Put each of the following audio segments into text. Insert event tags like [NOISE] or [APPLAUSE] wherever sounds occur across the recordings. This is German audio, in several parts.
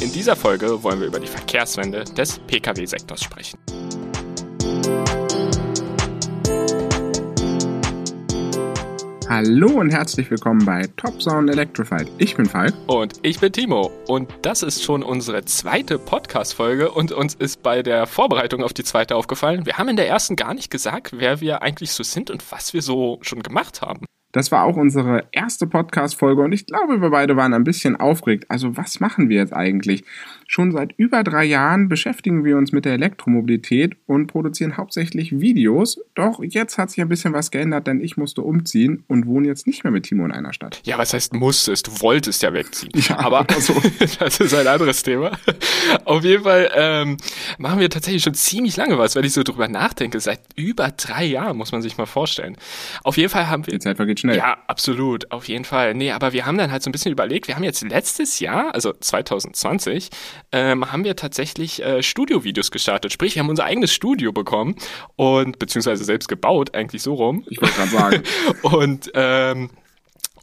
In dieser Folge wollen wir über die Verkehrswende des Pkw-Sektors sprechen. Hallo und herzlich willkommen bei Top Sound Electrified. Ich bin Falk. Und ich bin Timo. Und das ist schon unsere zweite Podcast-Folge und uns ist bei der Vorbereitung auf die zweite aufgefallen. Wir haben in der ersten gar nicht gesagt, wer wir eigentlich so sind und was wir so schon gemacht haben. Das war auch unsere erste Podcast-Folge und ich glaube, wir beide waren ein bisschen aufgeregt. Also, was machen wir jetzt eigentlich? Schon seit über drei Jahren beschäftigen wir uns mit der Elektromobilität und produzieren hauptsächlich Videos. Doch jetzt hat sich ein bisschen was geändert, denn ich musste umziehen und wohne jetzt nicht mehr mit Timo in einer Stadt. Ja, was heißt musstest? Du wolltest ja wegziehen. Ja, aber [LAUGHS] so. [LAUGHS] das ist ein anderes Thema. Auf jeden Fall ähm, machen wir tatsächlich schon ziemlich lange was, wenn ich so drüber nachdenke. Seit über drei Jahren muss man sich mal vorstellen. Auf jeden Fall haben wir. Die Zeit vergeht schnell. Ja, absolut, auf jeden Fall. Nee, aber wir haben dann halt so ein bisschen überlegt, wir haben jetzt letztes Jahr, also 2020, ähm, haben wir tatsächlich äh, Studiovideos gestartet. Sprich, wir haben unser eigenes Studio bekommen und beziehungsweise selbst gebaut, eigentlich so rum. Ich wollte gerade sagen. [LAUGHS] und ähm,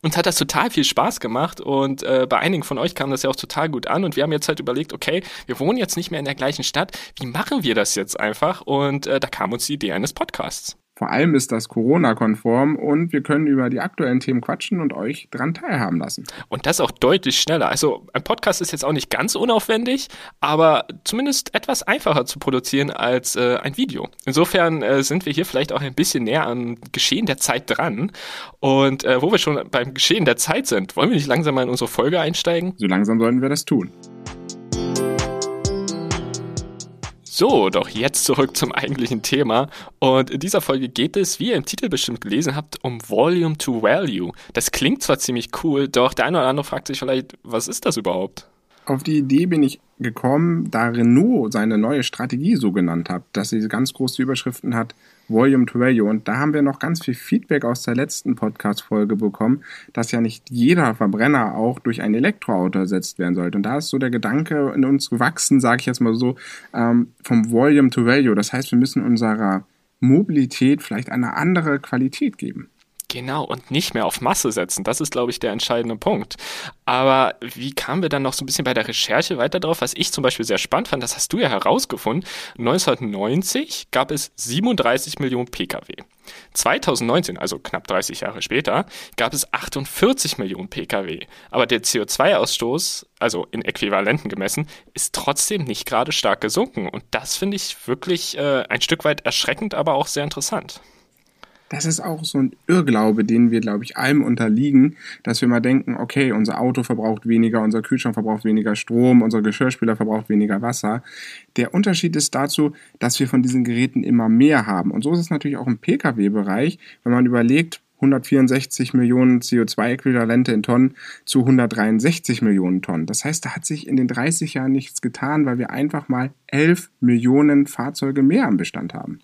uns hat das total viel Spaß gemacht und äh, bei einigen von euch kam das ja auch total gut an und wir haben jetzt halt überlegt, okay, wir wohnen jetzt nicht mehr in der gleichen Stadt, wie machen wir das jetzt einfach? Und äh, da kam uns die Idee eines Podcasts. Vor allem ist das Corona-konform und wir können über die aktuellen Themen quatschen und euch dran teilhaben lassen. Und das auch deutlich schneller. Also ein Podcast ist jetzt auch nicht ganz unaufwendig, aber zumindest etwas einfacher zu produzieren als äh, ein Video. Insofern äh, sind wir hier vielleicht auch ein bisschen näher am Geschehen der Zeit dran. Und äh, wo wir schon beim Geschehen der Zeit sind, wollen wir nicht langsam mal in unsere Folge einsteigen? So langsam sollten wir das tun. So, doch jetzt zurück zum eigentlichen Thema. Und in dieser Folge geht es, wie ihr im Titel bestimmt gelesen habt, um Volume to Value. Das klingt zwar ziemlich cool, doch der eine oder andere fragt sich vielleicht, was ist das überhaupt? Auf die Idee bin ich gekommen, da Renault seine neue Strategie so genannt hat, dass sie ganz große Überschriften hat, Volume to Value. Und da haben wir noch ganz viel Feedback aus der letzten Podcast-Folge bekommen, dass ja nicht jeder Verbrenner auch durch ein Elektroauto ersetzt werden sollte. Und da ist so der Gedanke in uns gewachsen, sage ich jetzt mal so, ähm, vom Volume to Value. Das heißt, wir müssen unserer Mobilität vielleicht eine andere Qualität geben. Genau, und nicht mehr auf Masse setzen. Das ist, glaube ich, der entscheidende Punkt. Aber wie kamen wir dann noch so ein bisschen bei der Recherche weiter drauf? Was ich zum Beispiel sehr spannend fand, das hast du ja herausgefunden. 1990 gab es 37 Millionen Pkw. 2019, also knapp 30 Jahre später, gab es 48 Millionen Pkw. Aber der CO2-Ausstoß, also in Äquivalenten gemessen, ist trotzdem nicht gerade stark gesunken. Und das finde ich wirklich äh, ein Stück weit erschreckend, aber auch sehr interessant das ist auch so ein Irrglaube, den wir, glaube ich, allem unterliegen, dass wir mal denken, okay, unser Auto verbraucht weniger, unser Kühlschrank verbraucht weniger Strom, unser Geschirrspüler verbraucht weniger Wasser. Der Unterschied ist dazu, dass wir von diesen Geräten immer mehr haben. Und so ist es natürlich auch im Pkw-Bereich, wenn man überlegt, 164 Millionen CO2-Äquivalente in Tonnen zu 163 Millionen Tonnen. Das heißt, da hat sich in den 30 Jahren nichts getan, weil wir einfach mal 11 Millionen Fahrzeuge mehr am Bestand haben.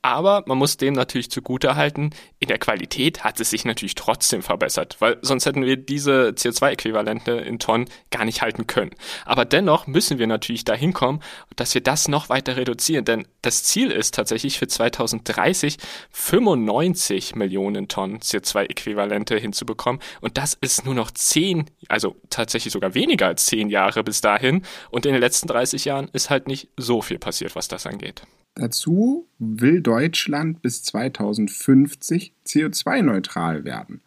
Aber man muss dem natürlich zugute halten, in der Qualität hat es sich natürlich trotzdem verbessert, weil sonst hätten wir diese CO2-Äquivalente in Tonnen gar nicht halten können. Aber dennoch müssen wir natürlich dahin kommen, dass wir das noch weiter reduzieren, denn das Ziel ist tatsächlich für 2030 95 Millionen Tonnen CO2-Äquivalente hinzubekommen und das ist nur noch 10, also tatsächlich sogar weniger als 10 Jahre bis dahin und in den letzten 30 Jahren ist halt nicht so viel passiert, was das angeht. Dazu will Deutschland bis 2050 CO2-neutral werden.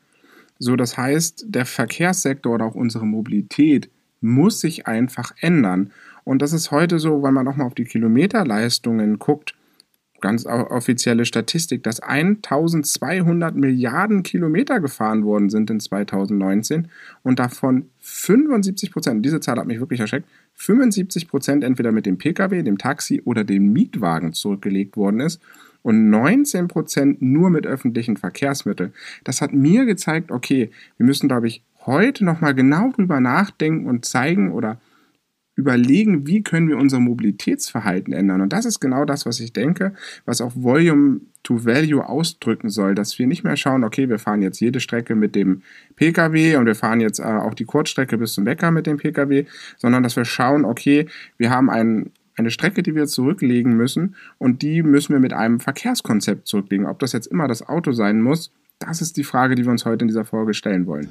So, das heißt, der Verkehrssektor oder auch unsere Mobilität muss sich einfach ändern. Und das ist heute so, wenn man auch mal auf die Kilometerleistungen guckt, ganz offizielle Statistik, dass 1200 Milliarden Kilometer gefahren worden sind in 2019 und davon 75 Prozent, diese Zahl hat mich wirklich erschreckt, 75 Prozent entweder mit dem Pkw, dem Taxi oder dem Mietwagen zurückgelegt worden ist und 19 Prozent nur mit öffentlichen Verkehrsmitteln. Das hat mir gezeigt, okay, wir müssen, glaube ich, heute nochmal genau drüber nachdenken und zeigen oder überlegen, wie können wir unser Mobilitätsverhalten ändern. Und das ist genau das, was ich denke, was auch Volume to Value ausdrücken soll, dass wir nicht mehr schauen, okay, wir fahren jetzt jede Strecke mit dem Pkw und wir fahren jetzt äh, auch die Kurzstrecke bis zum Bäcker mit dem Pkw, sondern dass wir schauen, okay, wir haben ein, eine Strecke, die wir zurücklegen müssen und die müssen wir mit einem Verkehrskonzept zurücklegen. Ob das jetzt immer das Auto sein muss, das ist die Frage, die wir uns heute in dieser Folge stellen wollen.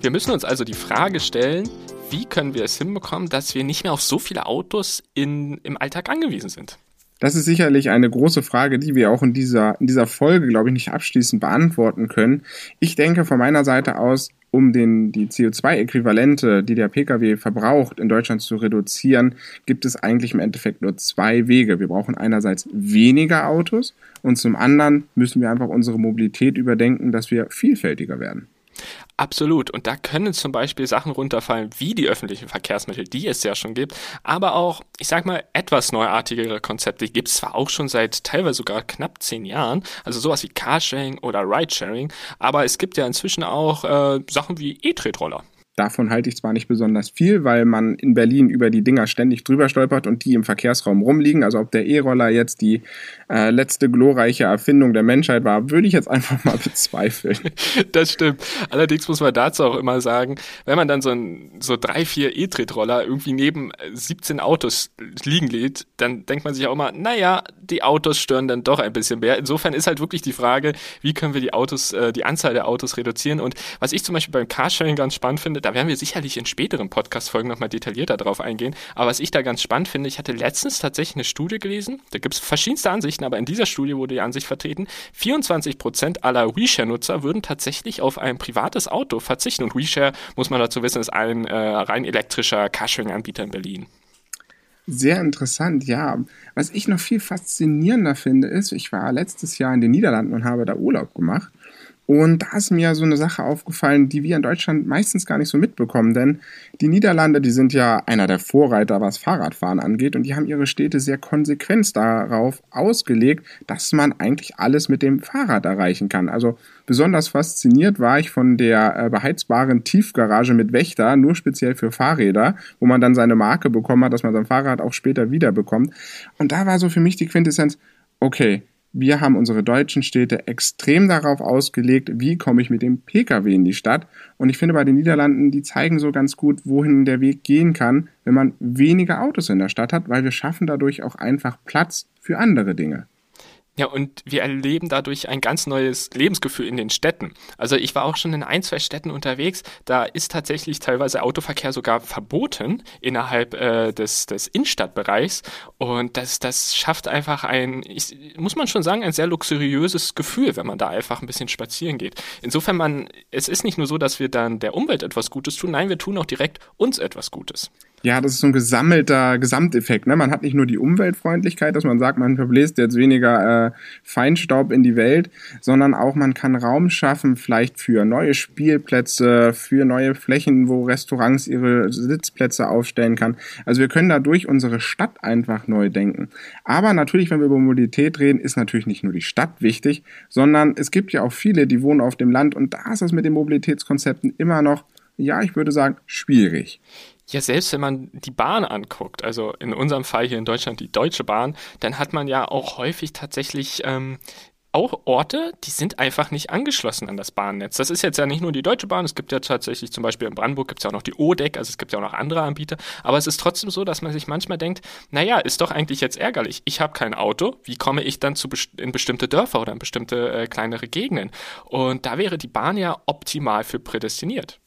Wir müssen uns also die Frage stellen, wie können wir es hinbekommen, dass wir nicht mehr auf so viele Autos in, im Alltag angewiesen sind? Das ist sicherlich eine große Frage, die wir auch in dieser, in dieser Folge, glaube ich, nicht abschließend beantworten können. Ich denke von meiner Seite aus, um den, die CO2-Äquivalente, die der Pkw verbraucht, in Deutschland zu reduzieren, gibt es eigentlich im Endeffekt nur zwei Wege. Wir brauchen einerseits weniger Autos und zum anderen müssen wir einfach unsere Mobilität überdenken, dass wir vielfältiger werden. Absolut. Und da können zum Beispiel Sachen runterfallen, wie die öffentlichen Verkehrsmittel, die es ja schon gibt, aber auch, ich sag mal, etwas neuartigere Konzepte gibt es zwar auch schon seit teilweise sogar knapp zehn Jahren, also sowas wie Carsharing oder Ridesharing, aber es gibt ja inzwischen auch äh, Sachen wie E-Tretroller. Davon halte ich zwar nicht besonders viel, weil man in Berlin über die Dinger ständig drüber stolpert und die im Verkehrsraum rumliegen. Also ob der E-Roller jetzt die äh, letzte glorreiche Erfindung der Menschheit war, würde ich jetzt [LAUGHS] einfach mal bezweifeln. [LAUGHS] Das stimmt. Allerdings muss man dazu auch immer sagen, wenn man dann so, ein, so drei, vier E-Tretroller irgendwie neben 17 Autos liegen lädt, dann denkt man sich auch immer, naja, die Autos stören dann doch ein bisschen mehr. Insofern ist halt wirklich die Frage, wie können wir die Autos, äh, die Anzahl der Autos reduzieren? Und was ich zum Beispiel beim Carsharing ganz spannend finde, da werden wir sicherlich in späteren Podcast-Folgen nochmal detaillierter drauf eingehen. Aber was ich da ganz spannend finde, ich hatte letztens tatsächlich eine Studie gelesen, da gibt es verschiedenste Ansichten, aber in dieser Studie wurde die Ansicht vertreten, 24 Prozent aller WeShare-Nutzer würden tatsächlich auf ein privates Auto verzichten. Und WeShare, muss man dazu wissen, ist ein äh, rein elektrischer Carsharing-Anbieter in Berlin. Sehr interessant, ja. Was ich noch viel faszinierender finde, ist, ich war letztes Jahr in den Niederlanden und habe da Urlaub gemacht. Und da ist mir so eine Sache aufgefallen, die wir in Deutschland meistens gar nicht so mitbekommen, denn die Niederlande, die sind ja einer der Vorreiter, was Fahrradfahren angeht, und die haben ihre Städte sehr konsequent darauf ausgelegt, dass man eigentlich alles mit dem Fahrrad erreichen kann. Also besonders fasziniert war ich von der äh, beheizbaren Tiefgarage mit Wächter, nur speziell für Fahrräder, wo man dann seine Marke bekommen hat, dass man sein Fahrrad auch später wieder bekommt. Und da war so für mich die Quintessenz, okay, wir haben unsere deutschen Städte extrem darauf ausgelegt, wie komme ich mit dem Pkw in die Stadt. Und ich finde bei den Niederlanden, die zeigen so ganz gut, wohin der Weg gehen kann, wenn man weniger Autos in der Stadt hat, weil wir schaffen dadurch auch einfach Platz für andere Dinge. Ja, und wir erleben dadurch ein ganz neues Lebensgefühl in den Städten. Also ich war auch schon in ein, zwei Städten unterwegs, da ist tatsächlich teilweise Autoverkehr sogar verboten innerhalb äh, des, des Innenstadtbereichs. Und das, das schafft einfach ein, ich, muss man schon sagen, ein sehr luxuriöses Gefühl, wenn man da einfach ein bisschen spazieren geht. Insofern man, es ist nicht nur so, dass wir dann der Umwelt etwas Gutes tun, nein, wir tun auch direkt uns etwas Gutes. Ja, das ist so ein gesammelter Gesamteffekt. Ne? Man hat nicht nur die Umweltfreundlichkeit, dass man sagt, man verbläst jetzt weniger äh, Feinstaub in die Welt, sondern auch man kann Raum schaffen, vielleicht für neue Spielplätze, für neue Flächen, wo Restaurants ihre Sitzplätze aufstellen kann. Also wir können dadurch unsere Stadt einfach neu denken. Aber natürlich, wenn wir über Mobilität reden, ist natürlich nicht nur die Stadt wichtig, sondern es gibt ja auch viele, die wohnen auf dem Land und da ist es mit den Mobilitätskonzepten immer noch, ja, ich würde sagen, schwierig. Ja, selbst wenn man die Bahn anguckt, also in unserem Fall hier in Deutschland die Deutsche Bahn, dann hat man ja auch häufig tatsächlich ähm, auch Orte, die sind einfach nicht angeschlossen an das Bahnnetz. Das ist jetzt ja nicht nur die Deutsche Bahn, es gibt ja tatsächlich zum Beispiel in Brandenburg gibt es ja auch noch die ODEC, also es gibt ja auch noch andere Anbieter, aber es ist trotzdem so, dass man sich manchmal denkt, naja, ist doch eigentlich jetzt ärgerlich. Ich habe kein Auto, wie komme ich dann zu best in bestimmte Dörfer oder in bestimmte äh, kleinere Gegenden? Und da wäre die Bahn ja optimal für prädestiniert.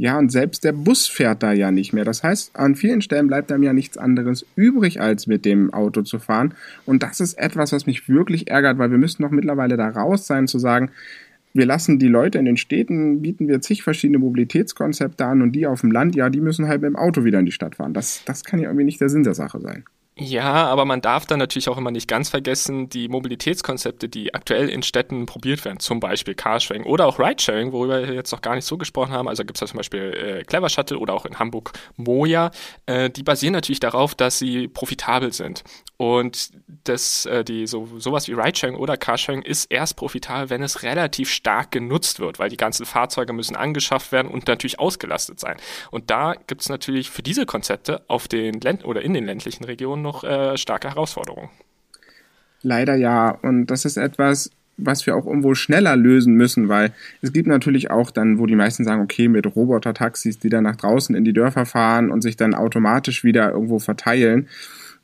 Ja, und selbst der Bus fährt da ja nicht mehr. Das heißt, an vielen Stellen bleibt einem ja nichts anderes übrig, als mit dem Auto zu fahren. Und das ist etwas, was mich wirklich ärgert, weil wir müssen doch mittlerweile da raus sein, zu sagen, wir lassen die Leute in den Städten, bieten wir zig verschiedene Mobilitätskonzepte an und die auf dem Land, ja, die müssen halt mit dem Auto wieder in die Stadt fahren. Das, das kann ja irgendwie nicht der Sinn der Sache sein. Ja, aber man darf dann natürlich auch immer nicht ganz vergessen, die Mobilitätskonzepte, die aktuell in Städten probiert werden, zum Beispiel Carsharing oder auch Ridesharing, worüber wir jetzt noch gar nicht so gesprochen haben. Also gibt es da zum Beispiel äh, Clever Shuttle oder auch in Hamburg Moja. Äh, die basieren natürlich darauf, dass sie profitabel sind. Und das, äh, die, so, sowas wie Ridesharing oder Carsharing ist erst profitabel, wenn es relativ stark genutzt wird, weil die ganzen Fahrzeuge müssen angeschafft werden und natürlich ausgelastet sein. Und da gibt es natürlich für diese Konzepte auf den Länd oder in den ländlichen Regionen noch noch äh, starke Herausforderungen. Leider ja. Und das ist etwas, was wir auch irgendwo schneller lösen müssen, weil es gibt natürlich auch dann, wo die meisten sagen, okay, mit Roboter-Taxis, die dann nach draußen in die Dörfer fahren und sich dann automatisch wieder irgendwo verteilen.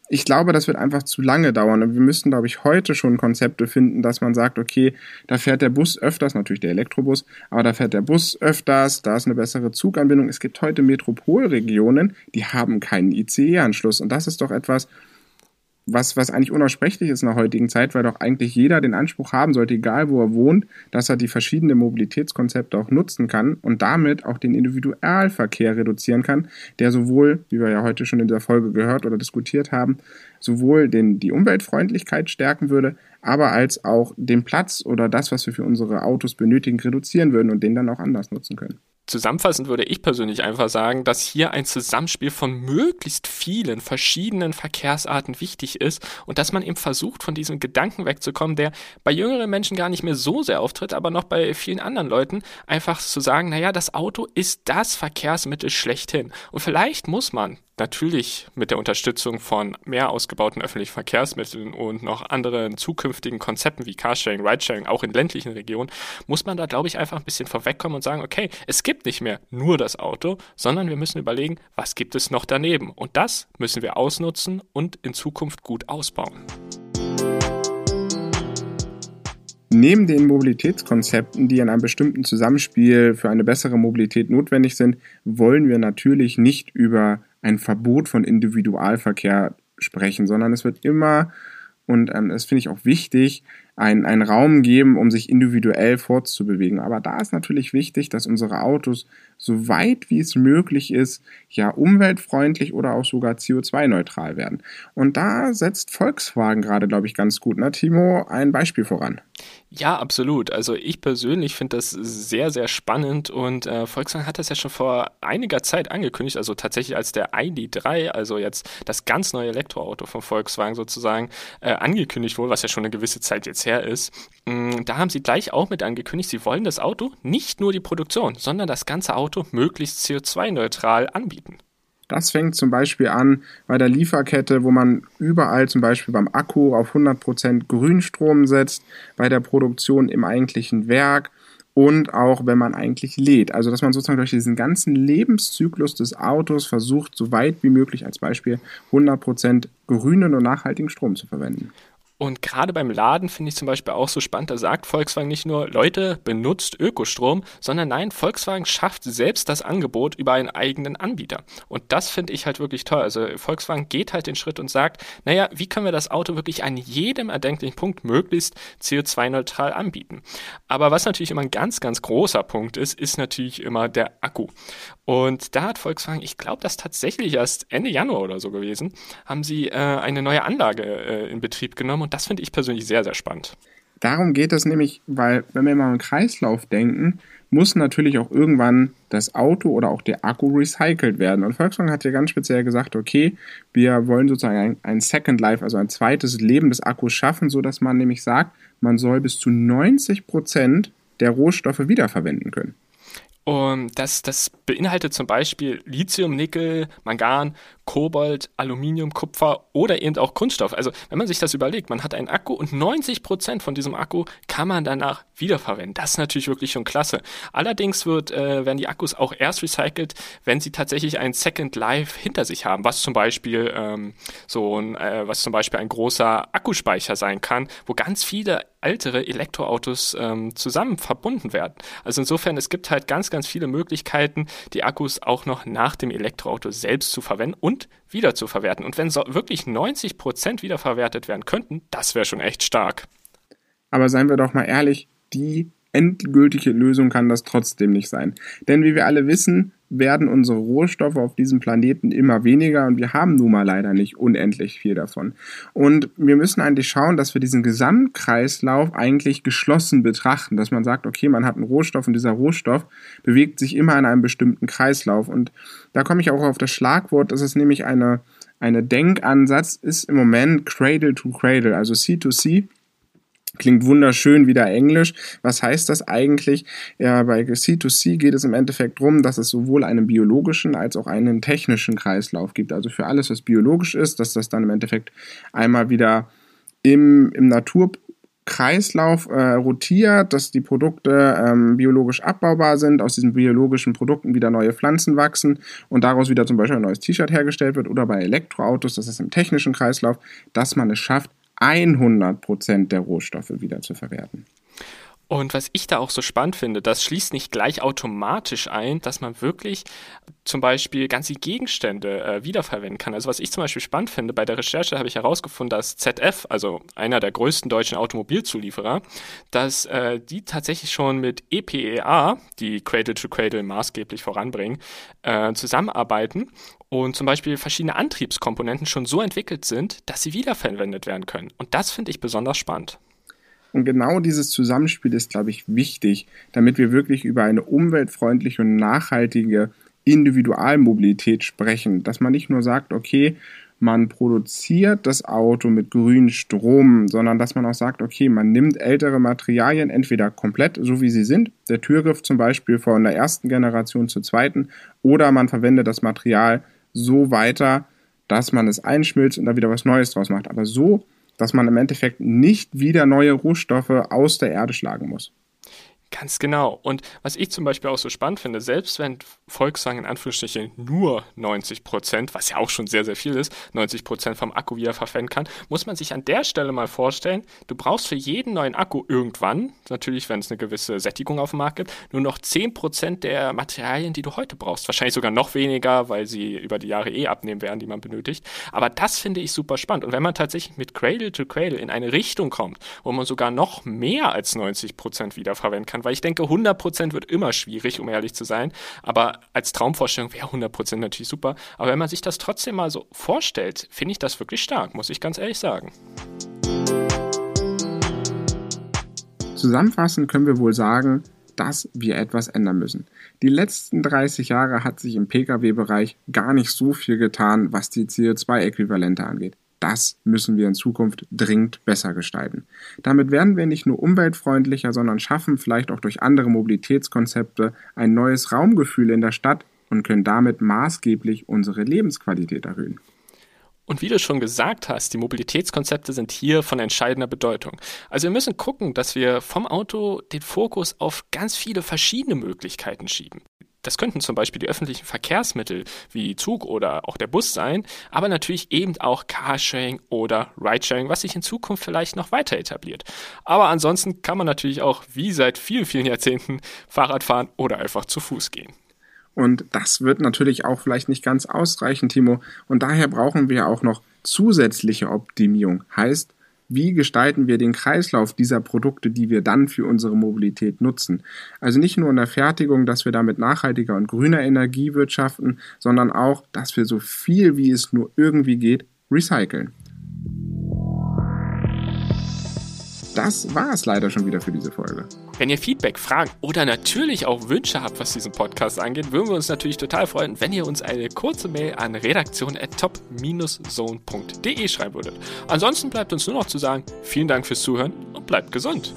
Ich glaube, das wird einfach zu lange dauern. Und wir müssten, glaube ich, heute schon Konzepte finden, dass man sagt, okay, da fährt der Bus öfters, natürlich der Elektrobus, aber da fährt der Bus öfters, da ist eine bessere Zuganbindung. Es gibt heute Metropolregionen, die haben keinen ICE-Anschluss. Und das ist doch etwas, was, was eigentlich unaussprechlich ist in der heutigen Zeit, weil doch eigentlich jeder den Anspruch haben sollte, egal wo er wohnt, dass er die verschiedenen Mobilitätskonzepte auch nutzen kann und damit auch den Individualverkehr reduzieren kann, der sowohl, wie wir ja heute schon in der Folge gehört oder diskutiert haben, sowohl den, die Umweltfreundlichkeit stärken würde, aber als auch den Platz oder das, was wir für unsere Autos benötigen, reduzieren würden und den dann auch anders nutzen können. Zusammenfassend würde ich persönlich einfach sagen, dass hier ein Zusammenspiel von möglichst vielen verschiedenen Verkehrsarten wichtig ist und dass man eben versucht, von diesem Gedanken wegzukommen, der bei jüngeren Menschen gar nicht mehr so sehr auftritt, aber noch bei vielen anderen Leuten einfach zu sagen, naja, das Auto ist das Verkehrsmittel schlechthin. Und vielleicht muss man Natürlich mit der Unterstützung von mehr ausgebauten öffentlichen Verkehrsmitteln und noch anderen zukünftigen Konzepten wie Carsharing, Ridesharing, auch in ländlichen Regionen, muss man da, glaube ich, einfach ein bisschen vorwegkommen und sagen, okay, es gibt nicht mehr nur das Auto, sondern wir müssen überlegen, was gibt es noch daneben. Und das müssen wir ausnutzen und in Zukunft gut ausbauen. Neben den Mobilitätskonzepten, die in einem bestimmten Zusammenspiel für eine bessere Mobilität notwendig sind, wollen wir natürlich nicht über ein Verbot von Individualverkehr sprechen, sondern es wird immer, und ähm, das finde ich auch wichtig, einen, einen Raum geben, um sich individuell fortzubewegen. Aber da ist natürlich wichtig, dass unsere Autos so weit wie es möglich ist, ja umweltfreundlich oder auch sogar CO2-neutral werden. Und da setzt Volkswagen gerade, glaube ich, ganz gut, ne, Timo, ein Beispiel voran. Ja, absolut. Also ich persönlich finde das sehr, sehr spannend und äh, Volkswagen hat das ja schon vor einiger Zeit angekündigt, also tatsächlich als der ID3, also jetzt das ganz neue Elektroauto von Volkswagen sozusagen, äh, angekündigt wurde, was ja schon eine gewisse Zeit jetzt her ist. Mm, da haben sie gleich auch mit angekündigt, sie wollen das Auto, nicht nur die Produktion, sondern das ganze Auto möglichst CO2-neutral anbieten. Das fängt zum Beispiel an bei der Lieferkette, wo man überall zum Beispiel beim Akku auf 100% Grünstrom setzt, bei der Produktion im eigentlichen Werk und auch wenn man eigentlich lädt. Also dass man sozusagen durch diesen ganzen Lebenszyklus des Autos versucht, so weit wie möglich als Beispiel 100% grünen und nachhaltigen Strom zu verwenden. Und gerade beim Laden finde ich zum Beispiel auch so spannend, da sagt Volkswagen nicht nur, Leute, benutzt Ökostrom, sondern nein, Volkswagen schafft selbst das Angebot über einen eigenen Anbieter. Und das finde ich halt wirklich toll. Also Volkswagen geht halt den Schritt und sagt, naja, wie können wir das Auto wirklich an jedem erdenklichen Punkt möglichst CO2-neutral anbieten? Aber was natürlich immer ein ganz, ganz großer Punkt ist, ist natürlich immer der Akku. Und da hat Volkswagen, ich glaube, das tatsächlich erst Ende Januar oder so gewesen, haben sie äh, eine neue Anlage äh, in Betrieb genommen und das finde ich persönlich sehr, sehr spannend. Darum geht es nämlich, weil wenn wir mal im Kreislauf denken, muss natürlich auch irgendwann das Auto oder auch der Akku recycelt werden. Und Volkswagen hat ja ganz speziell gesagt, okay, wir wollen sozusagen ein, ein Second Life, also ein zweites Leben des Akkus schaffen, sodass man nämlich sagt, man soll bis zu 90 Prozent der Rohstoffe wiederverwenden können. Und das, das beinhaltet zum Beispiel Lithium, Nickel, Mangan, Kobalt, Aluminium, Kupfer oder eben auch Kunststoff. Also wenn man sich das überlegt, man hat einen Akku und 90 Prozent von diesem Akku kann man danach wiederverwenden. Das ist natürlich wirklich schon klasse. Allerdings wird, äh, werden die Akkus auch erst recycelt, wenn sie tatsächlich ein Second Life hinter sich haben, was zum Beispiel ähm, so ein, äh, was zum Beispiel ein großer Akkuspeicher sein kann, wo ganz viele ältere Elektroautos ähm, zusammen verbunden werden. Also insofern, es gibt halt ganz, ganz viele Möglichkeiten, die Akkus auch noch nach dem Elektroauto selbst zu verwenden und wieder zu verwerten. Und wenn so wirklich 90 Prozent wiederverwertet werden könnten, das wäre schon echt stark. Aber seien wir doch mal ehrlich, die endgültige Lösung kann das trotzdem nicht sein. Denn wie wir alle wissen, werden unsere Rohstoffe auf diesem Planeten immer weniger und wir haben nun mal leider nicht unendlich viel davon. Und wir müssen eigentlich schauen, dass wir diesen Gesamtkreislauf eigentlich geschlossen betrachten, dass man sagt, okay, man hat einen Rohstoff und dieser Rohstoff bewegt sich immer in einem bestimmten Kreislauf. Und da komme ich auch auf das Schlagwort, das ist nämlich eine, eine Denkansatz, ist im Moment Cradle to Cradle, also C2C. Klingt wunderschön wieder Englisch. Was heißt das eigentlich? Ja, bei C2C geht es im Endeffekt darum, dass es sowohl einen biologischen als auch einen technischen Kreislauf gibt. Also für alles, was biologisch ist, dass das dann im Endeffekt einmal wieder im, im Natur Kreislauf äh, rotiert, dass die Produkte ähm, biologisch abbaubar sind, aus diesen biologischen Produkten wieder neue Pflanzen wachsen und daraus wieder zum Beispiel ein neues T-Shirt hergestellt wird oder bei Elektroautos, das ist im technischen Kreislauf, dass man es schafft, 100% der Rohstoffe wieder zu verwerten. Und was ich da auch so spannend finde, das schließt nicht gleich automatisch ein, dass man wirklich zum Beispiel ganze Gegenstände äh, wiederverwenden kann. Also was ich zum Beispiel spannend finde, bei der Recherche habe ich herausgefunden, dass ZF, also einer der größten deutschen Automobilzulieferer, dass äh, die tatsächlich schon mit EPEA, die Cradle to Cradle maßgeblich voranbringen, äh, zusammenarbeiten und zum Beispiel verschiedene Antriebskomponenten schon so entwickelt sind, dass sie wiederverwendet werden können. Und das finde ich besonders spannend. Und genau dieses Zusammenspiel ist, glaube ich, wichtig, damit wir wirklich über eine umweltfreundliche und nachhaltige Individualmobilität sprechen. Dass man nicht nur sagt, okay, man produziert das Auto mit grünem Strom, sondern dass man auch sagt, okay, man nimmt ältere Materialien entweder komplett, so wie sie sind, der Türgriff zum Beispiel von der ersten Generation zur zweiten, oder man verwendet das Material so weiter, dass man es einschmilzt und da wieder was Neues draus macht. Aber so, dass man im Endeffekt nicht wieder neue Rohstoffe aus der Erde schlagen muss. Ganz genau. Und was ich zum Beispiel auch so spannend finde, selbst wenn Volkswagen in Anführungsstrichen nur 90 Prozent, was ja auch schon sehr, sehr viel ist, 90 Prozent vom Akku wieder verwenden kann, muss man sich an der Stelle mal vorstellen, du brauchst für jeden neuen Akku irgendwann, natürlich, wenn es eine gewisse Sättigung auf dem Markt gibt, nur noch 10 Prozent der Materialien, die du heute brauchst. Wahrscheinlich sogar noch weniger, weil sie über die Jahre eh abnehmen werden, die man benötigt. Aber das finde ich super spannend. Und wenn man tatsächlich mit Cradle to Cradle in eine Richtung kommt, wo man sogar noch mehr als 90 Prozent wiederverwenden kann, kann, weil ich denke, 100% wird immer schwierig, um ehrlich zu sein. Aber als Traumvorstellung wäre 100% natürlich super. Aber wenn man sich das trotzdem mal so vorstellt, finde ich das wirklich stark, muss ich ganz ehrlich sagen. Zusammenfassend können wir wohl sagen, dass wir etwas ändern müssen. Die letzten 30 Jahre hat sich im Pkw-Bereich gar nicht so viel getan, was die CO2-Äquivalente angeht. Das müssen wir in Zukunft dringend besser gestalten. Damit werden wir nicht nur umweltfreundlicher, sondern schaffen vielleicht auch durch andere Mobilitätskonzepte ein neues Raumgefühl in der Stadt und können damit maßgeblich unsere Lebensqualität erhöhen. Und wie du schon gesagt hast, die Mobilitätskonzepte sind hier von entscheidender Bedeutung. Also wir müssen gucken, dass wir vom Auto den Fokus auf ganz viele verschiedene Möglichkeiten schieben. Das könnten zum Beispiel die öffentlichen Verkehrsmittel wie Zug oder auch der Bus sein, aber natürlich eben auch Carsharing oder Ridesharing, was sich in Zukunft vielleicht noch weiter etabliert. Aber ansonsten kann man natürlich auch wie seit vielen, vielen Jahrzehnten Fahrrad fahren oder einfach zu Fuß gehen. Und das wird natürlich auch vielleicht nicht ganz ausreichen, Timo. Und daher brauchen wir auch noch zusätzliche Optimierung. Heißt, wie gestalten wir den Kreislauf dieser Produkte, die wir dann für unsere Mobilität nutzen. Also nicht nur in der Fertigung, dass wir damit nachhaltiger und grüner Energie wirtschaften, sondern auch, dass wir so viel wie es nur irgendwie geht, recyceln. Das war es leider schon wieder für diese Folge. Wenn ihr Feedback, Fragen oder natürlich auch Wünsche habt, was diesen Podcast angeht, würden wir uns natürlich total freuen, wenn ihr uns eine kurze Mail an redaktion.top-zone.de schreiben würdet. Ansonsten bleibt uns nur noch zu sagen, vielen Dank fürs Zuhören und bleibt gesund.